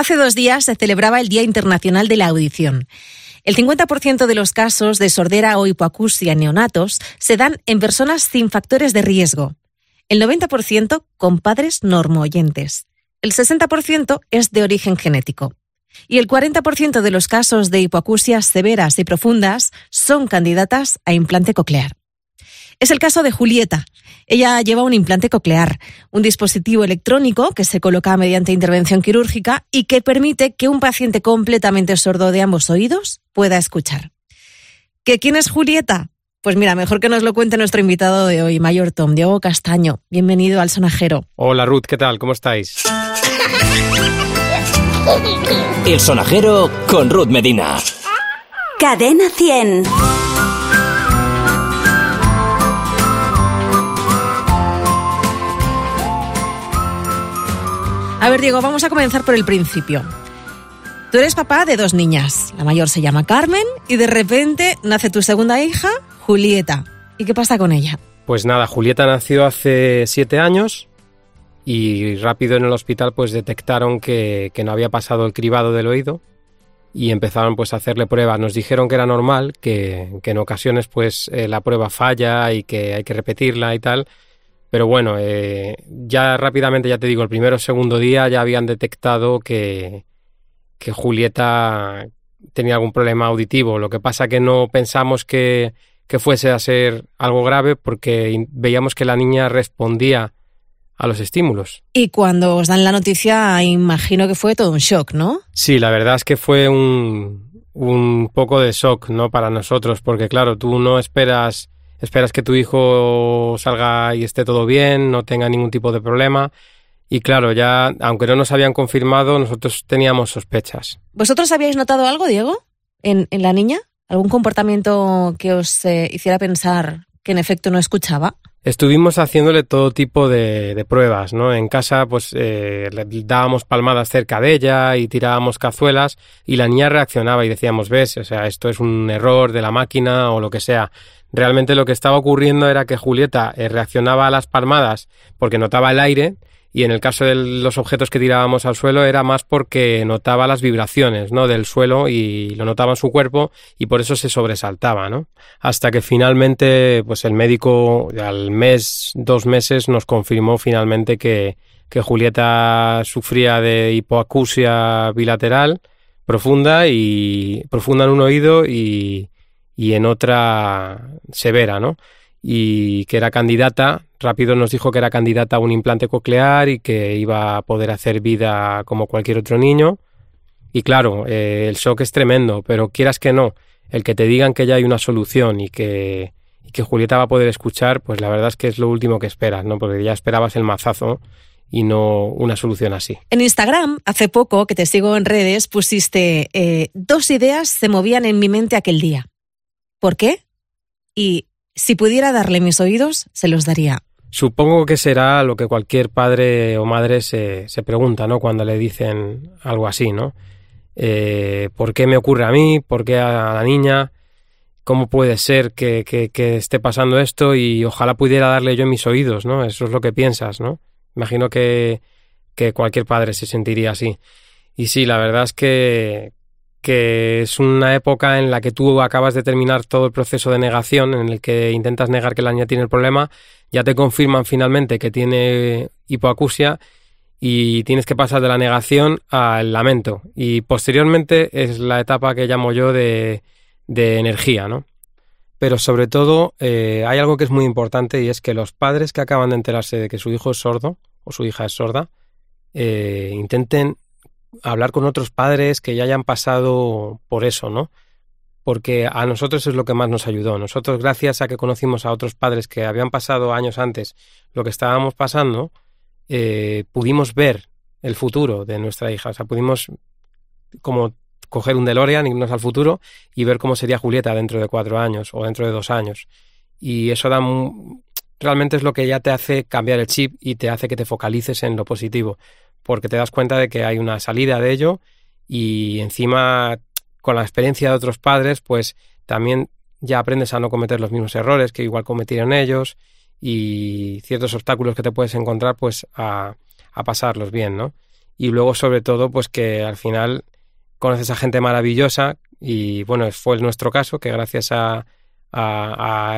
Hace dos días se celebraba el Día Internacional de la Audición. El 50% de los casos de sordera o hipoacusia neonatos se dan en personas sin factores de riesgo. El 90% con padres normoyentes. El 60% es de origen genético. Y el 40% de los casos de hipoacusias severas y profundas son candidatas a implante coclear. Es el caso de Julieta. Ella lleva un implante coclear, un dispositivo electrónico que se coloca mediante intervención quirúrgica y que permite que un paciente completamente sordo de ambos oídos pueda escuchar. ¿Que quién es Julieta? Pues mira, mejor que nos lo cuente nuestro invitado de hoy, Mayor Tom, Diego Castaño. Bienvenido al Sonajero. Hola Ruth, ¿qué tal? ¿Cómo estáis? El Sonajero con Ruth Medina. Cadena 100. A ver, Diego, vamos a comenzar por el principio. Tú eres papá de dos niñas. La mayor se llama Carmen y de repente nace tu segunda hija, Julieta. ¿Y qué pasa con ella? Pues nada, Julieta nació hace siete años y rápido en el hospital pues detectaron que, no había pasado el cribado del oído y empezaron pues a hacerle pruebas. Nos dijeron que era normal, que, en ocasiones pues eh, la prueba falla y que hay que repetirla y tal, pero bueno, eh, ya rápidamente, ya te digo, el primero o segundo día ya habían detectado que, que Julieta tenía algún problema auditivo. Lo que pasa que no pensamos que, que fuese a ser algo grave porque veíamos que la niña respondía a los estímulos. Y cuando os dan la noticia, imagino que fue todo un shock, ¿no? Sí, la verdad es que fue un, un poco de shock, ¿no? Para nosotros, porque claro, tú no esperas esperas que tu hijo salga y esté todo bien, no tenga ningún tipo de problema. Y claro, ya, aunque no nos habían confirmado, nosotros teníamos sospechas. ¿Vosotros habíais notado algo, Diego, en, la niña? ¿Algún comportamiento que os eh, hiciera pensar que en efecto no escuchaba? Estuvimos haciéndole todo tipo de, pruebas, ¿no? En casa, pues eh, le dábamos palmadas cerca de ella y tirábamos cazuelas y la niña reaccionaba y decíamos, ves, o sea, esto es un error de la máquina o lo que sea. Realmente lo que estaba ocurriendo era que Julieta eh, reaccionaba a las palmadas porque notaba el aire y en el caso de los objetos que tirábamos al suelo era más porque notaba las vibraciones ¿no? del suelo y lo notaba en su cuerpo y por eso se sobresaltaba, ¿no? Hasta que finalmente, pues el médico al mes, dos meses, nos confirmó finalmente que, que Julieta sufría de hipoacusia bilateral profunda y profunda en un oído y, y en otra severa, ¿no? Y que era candidata, rápido nos dijo que era candidata a un implante coclear y que iba a poder hacer vida como cualquier otro niño. Y claro, eh, el shock es tremendo, pero quieras que no, el que te digan que ya hay una solución y que, y que Julieta va a poder escuchar, pues la verdad es que es lo último que esperas, ¿no? Porque ya esperabas el mazazo y no una solución así. En Instagram, hace poco, que te sigo en redes, pusiste eh, dos ideas se movían en mi mente aquel día. ¿Por qué? Y si pudiera darle mis oídos, se los daría. Supongo que será lo que cualquier padre o madre se, se pregunta, ¿no? Cuando le dicen algo así, ¿no? Eh, ¿Por qué me ocurre a mí? ¿Por qué a la niña? ¿Cómo puede ser que, que, esté pasando esto? Y ojalá pudiera darle yo mis oídos, ¿no? Eso es lo que piensas, ¿no? Imagino que, que cualquier padre se sentiría así. Y sí, la verdad es que, que es una época en la que tú acabas de terminar todo el proceso de negación, en el que intentas negar que la niña tiene el problema, ya te confirman finalmente que tiene hipoacusia y tienes que pasar de la negación al lamento. Y posteriormente es la etapa que llamo yo de, de energía, ¿no? Pero sobre todo eh, hay algo que es muy importante y es que los padres que acaban de enterarse de que su hijo es sordo o su hija es sorda, eh, intenten hablar con otros padres que ya hayan pasado por eso, ¿no? Porque a nosotros es lo que más nos ayudó. Nosotros, gracias a que conocimos a otros padres que habían pasado años antes lo que estábamos pasando, eh, pudimos ver el futuro de nuestra hija. O sea, pudimos como coger un DeLorean, irnos al futuro y ver cómo sería Julieta dentro de cuatro años o dentro de dos años. Y eso da realmente es lo que ya te hace cambiar el chip y te hace que te focalices en lo positivo porque te das cuenta de que hay una salida de ello y encima con la experiencia de otros padres, pues también ya aprendes a no cometer los mismos errores que igual cometieron ellos y ciertos obstáculos que te puedes encontrar, pues a, pasarlos bien, ¿no? y luego sobre todo pues que al final conoces a gente maravillosa y bueno, fue nuestro caso que gracias a,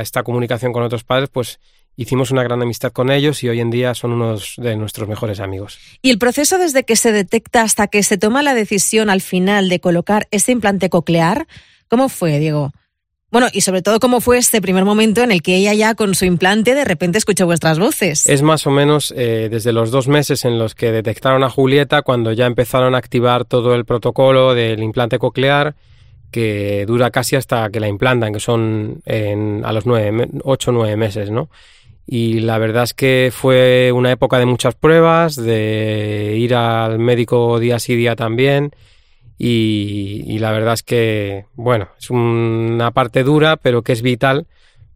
esta comunicación con otros padres pues hicimos una gran amistad con ellos y hoy en día son unos de nuestros mejores amigos. ¿Y el proceso desde que se detecta hasta que se toma la decisión al final de colocar ese implante coclear, cómo fue, Diego? Bueno, y sobre todo, ¿cómo fue este primer momento en el que ella ya con su implante de repente escuchó vuestras voces? Es más o menos eh, desde los dos meses en los que detectaron a Julieta, cuando ya empezaron a activar todo el protocolo del implante coclear, que dura casi hasta que la implantan, que son a los nueve, ocho o nueve meses, ¿no? Y la verdad es que fue una época de muchas pruebas, de ir al médico día sí día también y, la verdad es que, bueno, es una parte dura, pero que es vital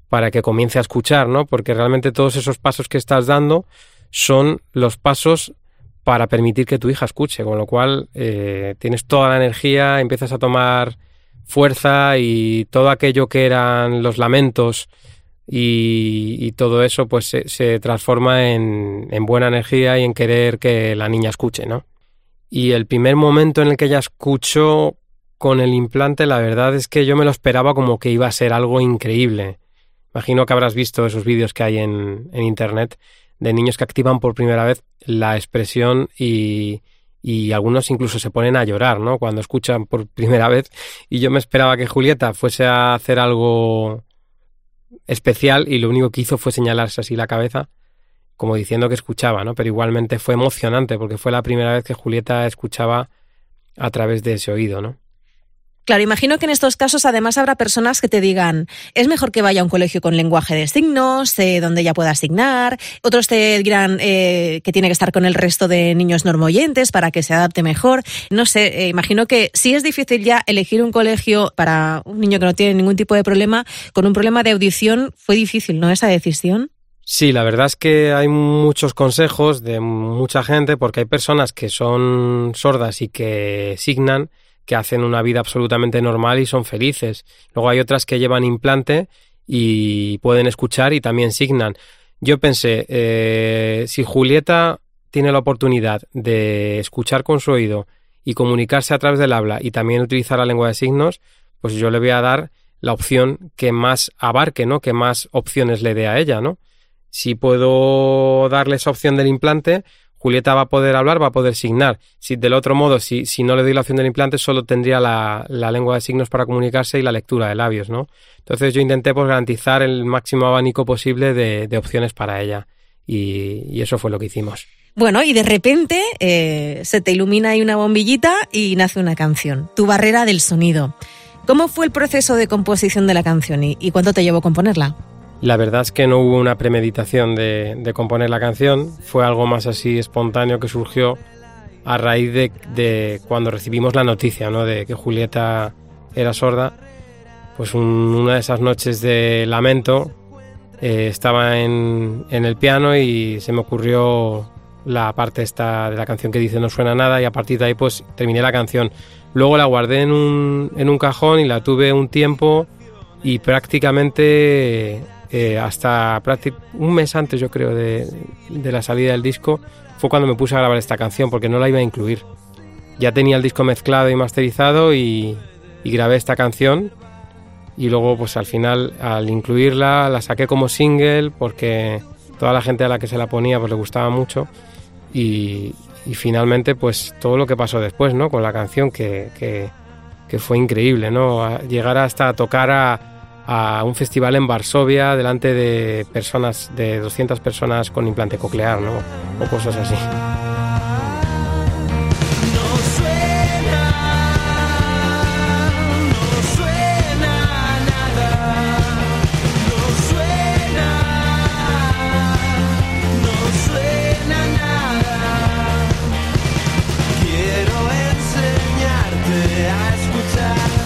para que comience a escuchar, ¿no? Porque realmente todos esos pasos que estás dando son los pasos para permitir que tu hija escuche, con lo cual eh, tienes toda la energía, empiezas a tomar fuerza y todo aquello que eran los lamentos y, todo eso pues se, se transforma en, en, buena energía y en querer que la niña escuche, ¿no? Y el primer momento en el que ella escuchó con el implante, la verdad es que yo me lo esperaba como que iba a ser algo increíble. Imagino que habrás visto esos vídeos que hay en, en internet de niños que activan por primera vez la expresión y, y algunos incluso se ponen a llorar, ¿no? Cuando escuchan por primera vez. Y yo me esperaba que Julieta fuese a hacer algo especial y lo único que hizo fue señalarse así la cabeza como diciendo que escuchaba, ¿no? Pero igualmente fue emocionante porque fue la primera vez que Julieta escuchaba a través de ese oído, ¿no? Claro, imagino que en estos casos además habrá personas que te digan, es mejor que vaya a un colegio con lenguaje de signos, eh, donde ella pueda asignar. Otros te dirán eh, que tiene que estar con el resto de niños normoyentes para que se adapte mejor. No sé, eh, imagino que si es difícil ya elegir un colegio para un niño que no tiene ningún tipo de problema, con un problema de audición, fue difícil, ¿no? Esa decisión. Sí, la verdad es que hay muchos consejos de mucha gente porque hay personas que son sordas y que signan, que hacen una vida absolutamente normal y son felices. Luego hay otras que llevan implante y pueden escuchar y también signan. Yo pensé, eh, si Julieta tiene la oportunidad de escuchar con su oído y comunicarse a través del habla y también utilizar la lengua de signos, pues yo le voy a dar la opción que más abarque, ¿no? Que más opciones le dé a ella, ¿no? Si puedo darle esa opción del implante, Julieta va a poder hablar, va a poder signar. Si del otro modo, si, si no le doy la opción del implante, solo tendría la, lengua de signos para comunicarse y la lectura de labios, ¿no? Entonces yo intenté pues, garantizar el máximo abanico posible de, opciones para ella. Y, eso fue lo que hicimos. Bueno, y de repente eh, se te ilumina ahí una bombillita y nace una canción, Tu barrera del sonido. ¿Cómo fue el proceso de composición de la canción y, y cuánto te llevó componerla? La verdad es que no hubo una premeditación de, componer la canción, fue algo más así espontáneo que surgió a raíz de, cuando recibimos la noticia ¿no? de que Julieta era sorda. Pues una de esas noches de lamento eh, estaba en, el piano y se me ocurrió la parte esta de la canción que dice no suena nada y a partir de ahí pues terminé la canción. Luego la guardé en un, en un cajón y la tuve un tiempo y prácticamente eh, hasta un mes antes, yo creo, de, la salida del disco, fue cuando me puse a grabar esta canción, porque no la iba a incluir. Ya tenía el disco mezclado y masterizado y, grabé esta canción. Y luego, pues al final, al incluirla, la saqué como single, porque toda la gente a la que se la ponía, pues le gustaba mucho. Y, finalmente, pues todo lo que pasó después, ¿no? Con la canción, que, que, que fue increíble, ¿no? llegar hasta tocar a a un festival en Varsovia delante de personas, de 200 personas con implante coclear, ¿no? O cosas así. por el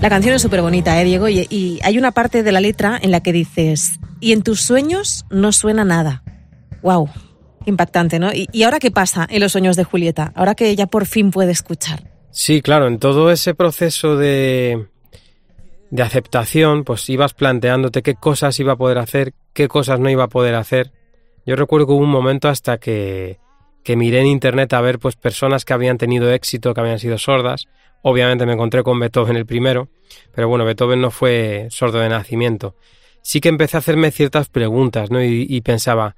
La canción es súper bonita, ¿eh, Diego? Y, hay una parte de la letra en la que dices, y en tus sueños no suena nada. ¡Wow! Impactante, ¿no? ¿Y, y ahora qué pasa en los sueños de Julieta? Ahora que ella por fin puede escuchar. Sí, claro, en todo ese proceso de, de aceptación, pues ibas planteándote qué cosas iba a poder hacer, qué cosas no iba a poder hacer. Yo recuerdo que hubo un momento hasta que, que miré en internet a ver pues personas que habían tenido éxito, que habían sido sordas, Obviamente me encontré con Beethoven el primero, pero bueno, Beethoven no fue sordo de nacimiento. Sí que empecé a hacerme ciertas preguntas, ¿no? Y, pensaba,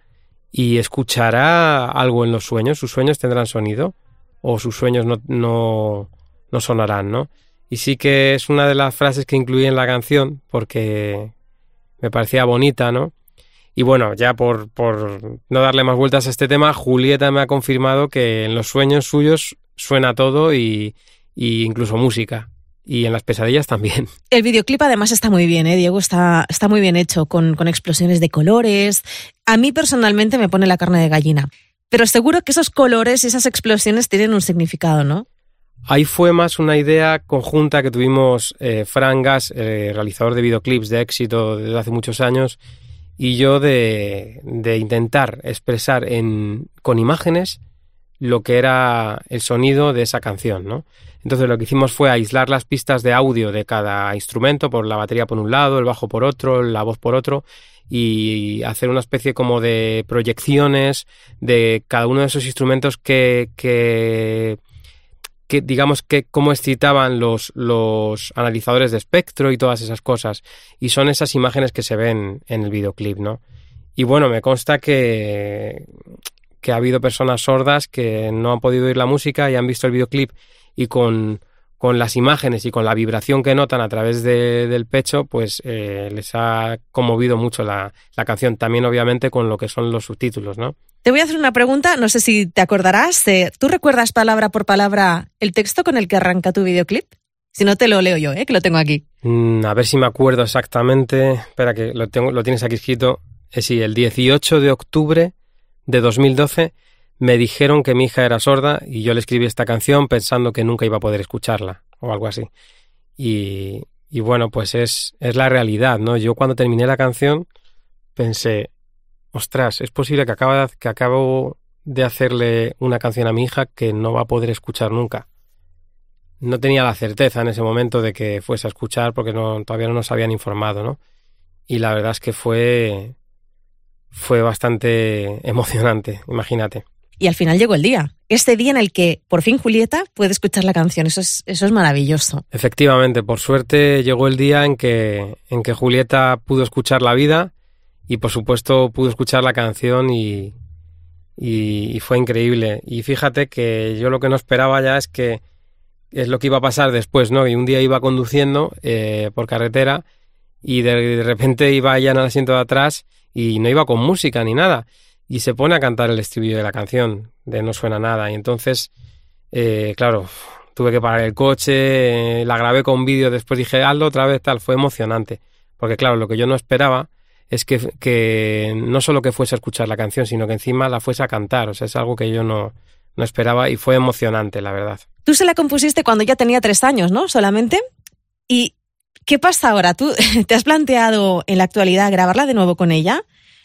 ¿y escuchará algo en los sueños? ¿Sus sueños tendrán sonido? ¿O sus sueños no, no, no sonarán, no? Y sí que es una de las frases que incluí en la canción, porque me parecía bonita, ¿no? Y bueno, ya por, por no darle más vueltas a este tema, Julieta me ha confirmado que en los sueños suyos suena todo y, y incluso música. Y en las pesadillas también. El videoclip además está muy bien, ¿eh, Diego? Está, está muy bien hecho, con, con explosiones de colores. A mí personalmente me pone la carne de gallina. Pero seguro que esos colores y esas explosiones tienen un significado, ¿no? Ahí fue más una idea conjunta que tuvimos eh, Fran Gas, eh, realizador de videoclips de éxito desde hace muchos años, y yo de, de intentar expresar en, con imágenes lo que era el sonido de esa canción, ¿no? Entonces lo que hicimos fue aislar las pistas de audio de cada instrumento, por la batería por un lado, el bajo por otro, la voz por otro, y hacer una especie como de proyecciones de cada uno de esos instrumentos que, que, que digamos que cómo excitaban los, los analizadores de espectro y todas esas cosas. Y son esas imágenes que se ven en el videoclip, ¿no? Y bueno, me consta que, que ha habido personas sordas que no han podido oír la música y han visto el videoclip y con, con las imágenes y con la vibración que notan a través de, del pecho, pues eh, les ha conmovido mucho la, la, canción. También, obviamente, con lo que son los subtítulos, ¿no? Te voy a hacer una pregunta, no sé si te acordarás. ¿Tú recuerdas palabra por palabra el texto con el que arranca tu videoclip? Si no, te lo leo yo, ¿eh? que lo tengo aquí. Mm, a ver si me acuerdo exactamente. Espera, que lo, tengo, lo tienes aquí escrito. Eh, sí, el 18 de octubre de 2012 me dijeron que mi hija era sorda y yo le escribí esta canción pensando que nunca iba a poder escucharla o algo así. Y, bueno, pues es, es la realidad, ¿no? Yo cuando terminé la canción pensé, ostras, es posible que, acaba, que acabo de hacerle una canción a mi hija que no va a poder escuchar nunca. No tenía la certeza en ese momento de que fuese a escuchar porque no, todavía no nos habían informado, ¿no? Y la verdad es que fue, fue bastante emocionante, imagínate y al final llegó el día. Este día en el que por fin Julieta puede escuchar la canción. Eso es, eso es maravilloso. Efectivamente, por suerte llegó el día en que, en que Julieta pudo escuchar la vida y por supuesto pudo escuchar la canción y, y, fue increíble. Y fíjate que yo lo que no esperaba ya es que es lo que iba a pasar después, ¿no? Y un día iba conduciendo eh, por carretera y de, de repente iba ya en el asiento de atrás y no iba con música ni nada y se pone a cantar el estribillo de la canción, de No suena nada. Y entonces, eh, claro, tuve que parar el coche, eh, la grabé con vídeo, después dije, hazlo otra vez, tal, fue emocionante. Porque claro, lo que yo no esperaba es que, que no solo que fuese a escuchar la canción, sino que encima la fuese a cantar. O sea, es algo que yo no, no esperaba y fue emocionante, la verdad. Tú se la compusiste cuando ya tenía tres años, ¿no? Solamente. ¿Y qué pasa ahora? ¿Tú te has planteado en la actualidad grabarla de nuevo con ella?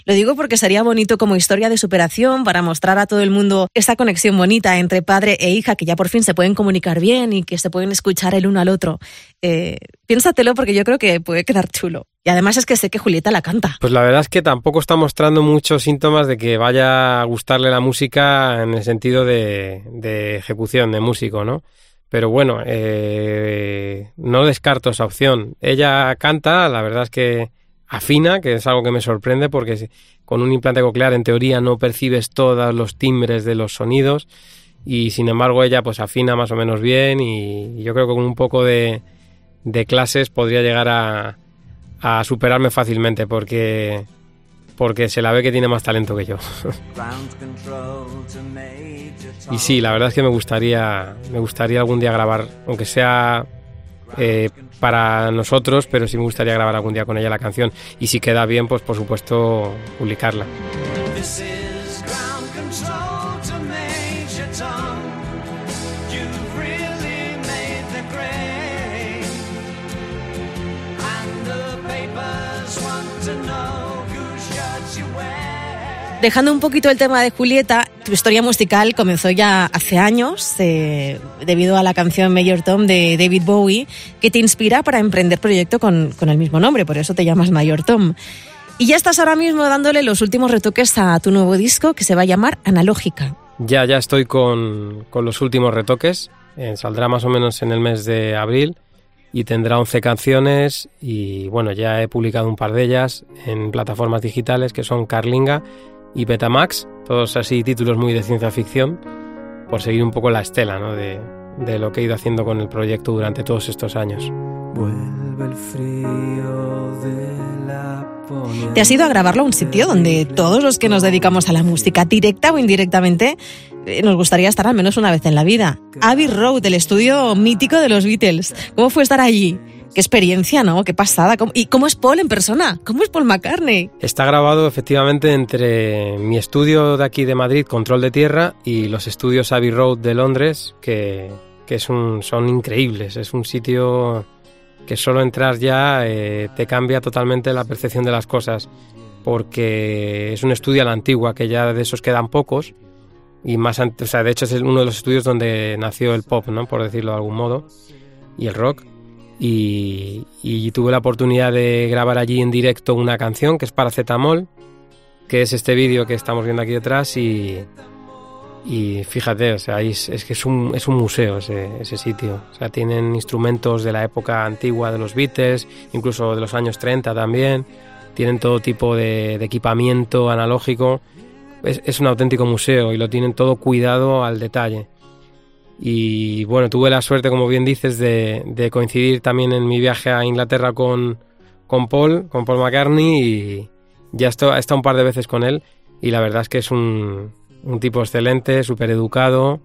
Lo digo porque sería bonito como historia de superación para mostrar a todo el mundo esa conexión bonita entre padre e hija, que ya por fin se pueden comunicar bien y que se pueden escuchar el uno al otro. Eh, piénsatelo porque yo creo que puede quedar chulo. Y además es que sé que Julieta la canta. Pues la verdad es que tampoco está mostrando muchos síntomas de que vaya a gustarle la música en el sentido de, ejecución, de músico, ¿no? Pero bueno, eh, no descarto esa opción. Ella canta, la verdad es que afina, que es algo que me sorprende porque con un implante coclear en teoría no percibes todos los timbres de los sonidos y sin embargo ella pues afina más o menos bien y yo creo que con un poco de, de clases podría llegar a, a superarme fácilmente porque porque se la ve que tiene más talento que yo. y sí, la verdad es que me gustaría me gustaría algún día grabar, aunque sea eh, para nosotros, pero sí me gustaría grabar algún día con ella la canción. Y si queda bien, pues por supuesto publicarla. Dejando un poquito el tema de Julieta, tu historia musical comenzó ya hace años eh, debido a la canción Mayor Tom de David Bowie, que te inspira para emprender proyecto con, con el mismo nombre, por eso te llamas Mayor Tom. Y ya estás ahora mismo dándole los últimos retoques a tu nuevo disco que se va a llamar Analógica. Ya, ya estoy con, con los últimos retoques. Eh, saldrá más o menos en el mes de abril y tendrá 11 canciones y bueno, ya he publicado un par de ellas en plataformas digitales que son Carlinga y Betamax, todos así títulos muy de ciencia ficción, por seguir un poco la estela ¿no? de, de lo que he ido haciendo con el proyecto durante todos estos años. Vuelve el frío de la te has ido a grabarlo a un sitio donde todos los que nos dedicamos a la música, directa o indirectamente, eh, nos gustaría estar al menos una vez en la vida. Abbey Road, el estudio mítico de los Beatles. ¿Cómo fue estar allí? Qué experiencia, ¿no? Qué pasada. ¿Y cómo es Paul en persona? ¿Cómo es Paul McCartney? Está grabado efectivamente entre mi estudio de aquí de Madrid, Control de Tierra, y los estudios Abbey Road de Londres, que, que son increíbles. Es un sitio que solo entrar ya eh, te cambia totalmente la percepción de las cosas, porque es un estudio a la antigua, que ya de esos quedan pocos, y más, o sea, de hecho es uno de los estudios donde nació el pop, ¿no? por decirlo de algún modo, y el rock. Y, tuve la oportunidad de grabar allí en directo una canción que es Paracetamol, que es este vídeo que estamos viendo aquí detrás y, y fíjate, o sea, es, que es un, es un museo ese, sitio. O sea, tienen instrumentos de la época antigua de los Beatles, incluso de los años 30 también. Tienen todo tipo de, equipamiento analógico. Es, un auténtico museo y lo tienen todo cuidado al detalle. Y bueno, tuve la suerte, como bien dices, de, de coincidir también en mi viaje a Inglaterra con, con Paul, con Paul McCartney y ya he estado un par de veces con él y la verdad es que es un, tipo excelente, súper educado,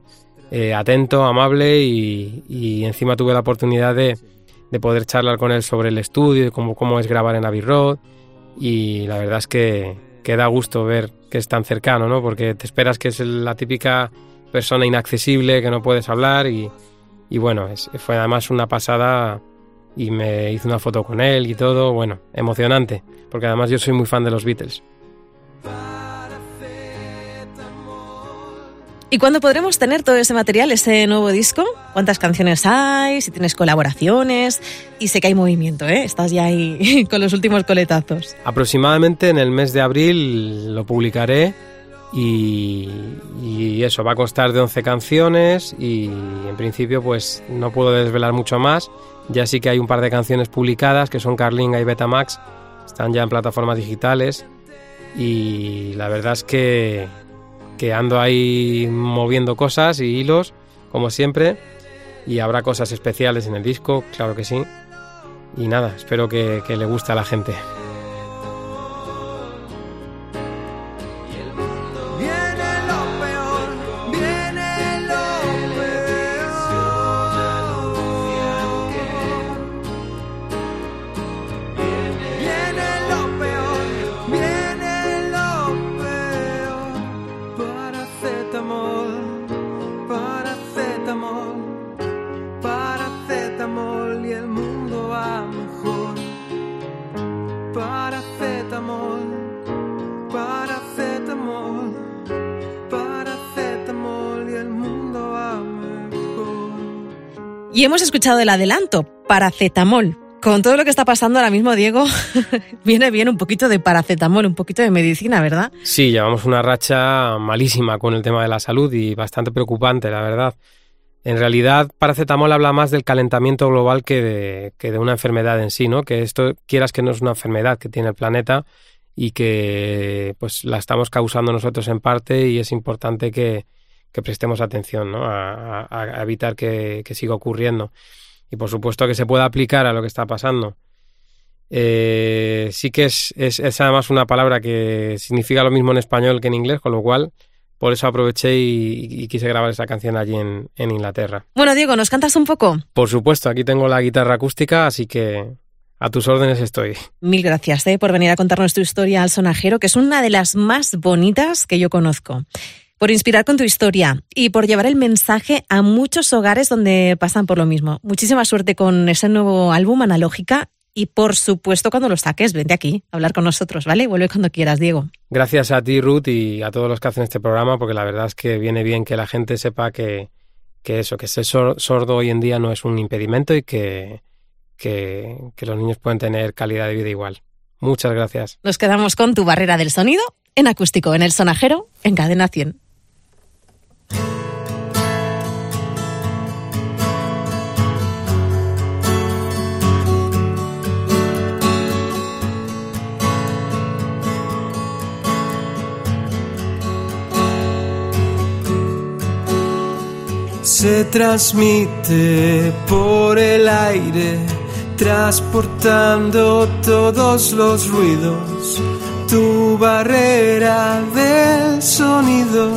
eh, atento, amable y, encima tuve la oportunidad de, poder charlar con él sobre el estudio cómo, cómo es grabar en Abbey Road y la verdad es que, que, da gusto ver que es tan cercano, ¿no? Porque te esperas que es la típica persona inaccesible, que no puedes hablar y, y bueno, fue además una pasada y me hice una foto con él y todo, bueno, emocionante, porque además yo soy muy fan de los Beatles. ¿Y cuándo podremos tener todo ese material, ese nuevo disco? ¿Cuántas canciones hay? Si tienes colaboraciones. Y sé que hay movimiento, ¿eh? Estás ya ahí con los últimos coletazos. Aproximadamente en el mes de abril lo publicaré y, eso, va a constar de 11 canciones y en principio pues no puedo desvelar mucho más. Ya sí que hay un par de canciones publicadas que son Carlinga y Betamax. Están ya en plataformas digitales y la verdad es que que ando ahí moviendo cosas y hilos, como siempre, y habrá cosas especiales en el disco, claro que sí. Y nada, espero que, que le guste a la gente. Y hemos escuchado el adelanto, paracetamol. Con todo lo que está pasando ahora mismo, Diego, viene bien un poquito de paracetamol, un poquito de medicina, ¿verdad? Sí, llevamos una racha malísima con el tema de la salud y bastante preocupante, la verdad. En realidad, paracetamol habla más del calentamiento global que de, que de una enfermedad en sí, ¿no? Que esto, quieras que no es una enfermedad que tiene el planeta y que pues la estamos causando nosotros en parte y es importante que, que prestemos atención ¿no? a, evitar que, siga ocurriendo. Y por supuesto que se pueda aplicar a lo que está pasando. Eh, sí que es, es, además una palabra que significa lo mismo en español que en inglés, con lo cual por eso aproveché y, quise grabar esa canción allí en, en, Inglaterra. Bueno, Diego, ¿nos cantas un poco? Por supuesto, aquí tengo la guitarra acústica, así que a tus órdenes estoy. Mil gracias eh, por venir a contarnos tu historia al sonajero, que es una de las más bonitas que yo conozco por inspirar con tu historia y por llevar el mensaje a muchos hogares donde pasan por lo mismo. Muchísima suerte con ese nuevo álbum Analógica y por supuesto cuando lo saques, vente aquí a hablar con nosotros, ¿vale? Vuelve cuando quieras, Diego. Gracias a ti, Ruth, y a todos los que hacen este programa, porque la verdad es que viene bien que la gente sepa que, que eso, que ser sordo hoy en día no es un impedimento y que, que, que los niños pueden tener calidad de vida igual. Muchas gracias. Nos quedamos con tu barrera del sonido en acústico, en el sonajero, en cadena 100. Se transmite por el aire, transportando todos los ruidos. Tu barrera del sonido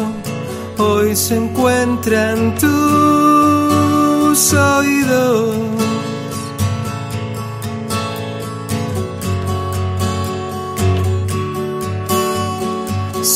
hoy se encuentra en tus oídos.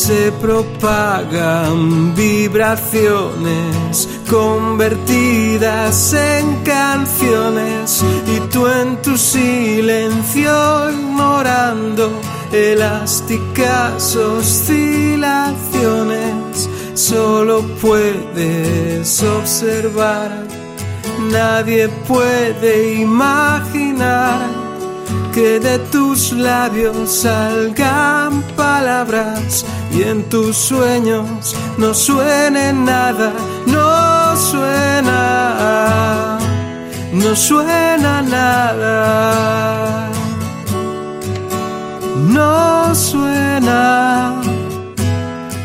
Se propagan vibraciones convertidas en canciones y tú en tu silencio ignorando elásticas oscilaciones solo puedes observar nadie puede imaginar que de tus labios salgan palabras y en tus sueños no suene nada, no suena, no suena nada, no suena,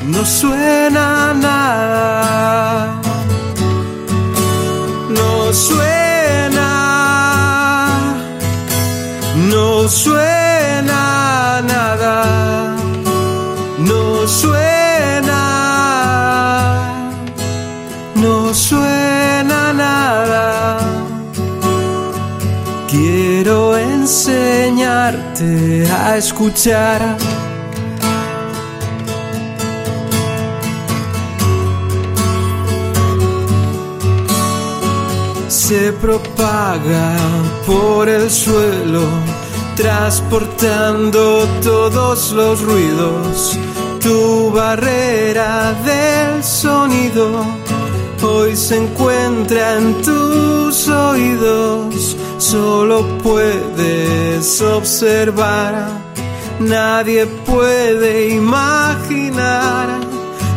no suena nada, suena nada, no suena, no suena nada. Quiero enseñarte a escuchar. se propaga por el suelo transportando todos los ruidos. Tu barrera del sonido hoy se encuentra en tus oídos. Solo puedes observar, nadie puede imaginar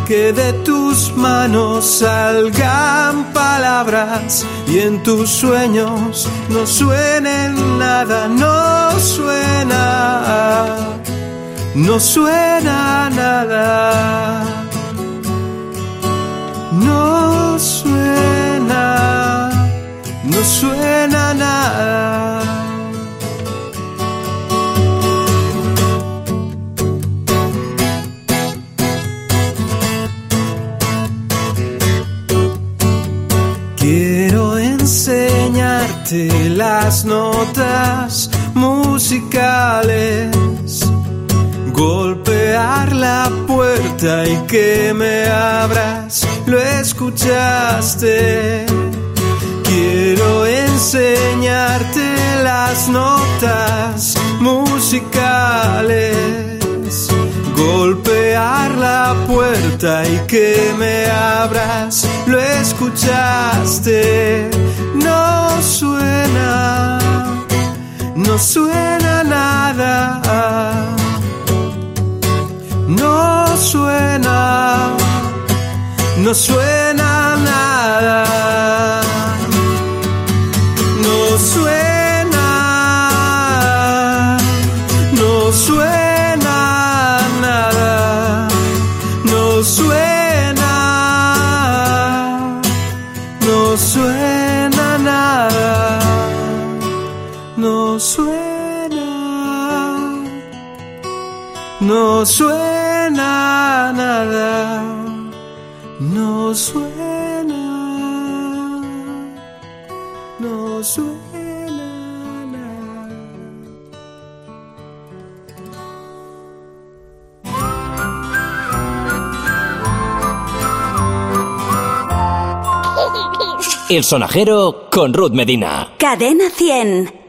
que de tus manos salgan palabras y en tus sueños no suenen nada, no suena, no suena nada, no suena, no suena nada. Las notas musicales, golpear la puerta y que me abras, lo escuchaste. Quiero enseñarte las notas musicales, golpear la puerta y que me abras, lo escuchaste no suena, no suena nada, no suena, no suena nada, no suena, no suena no suena nada, no suena, no suena nada. El sonajero con Ruth Medina. Cadena 100.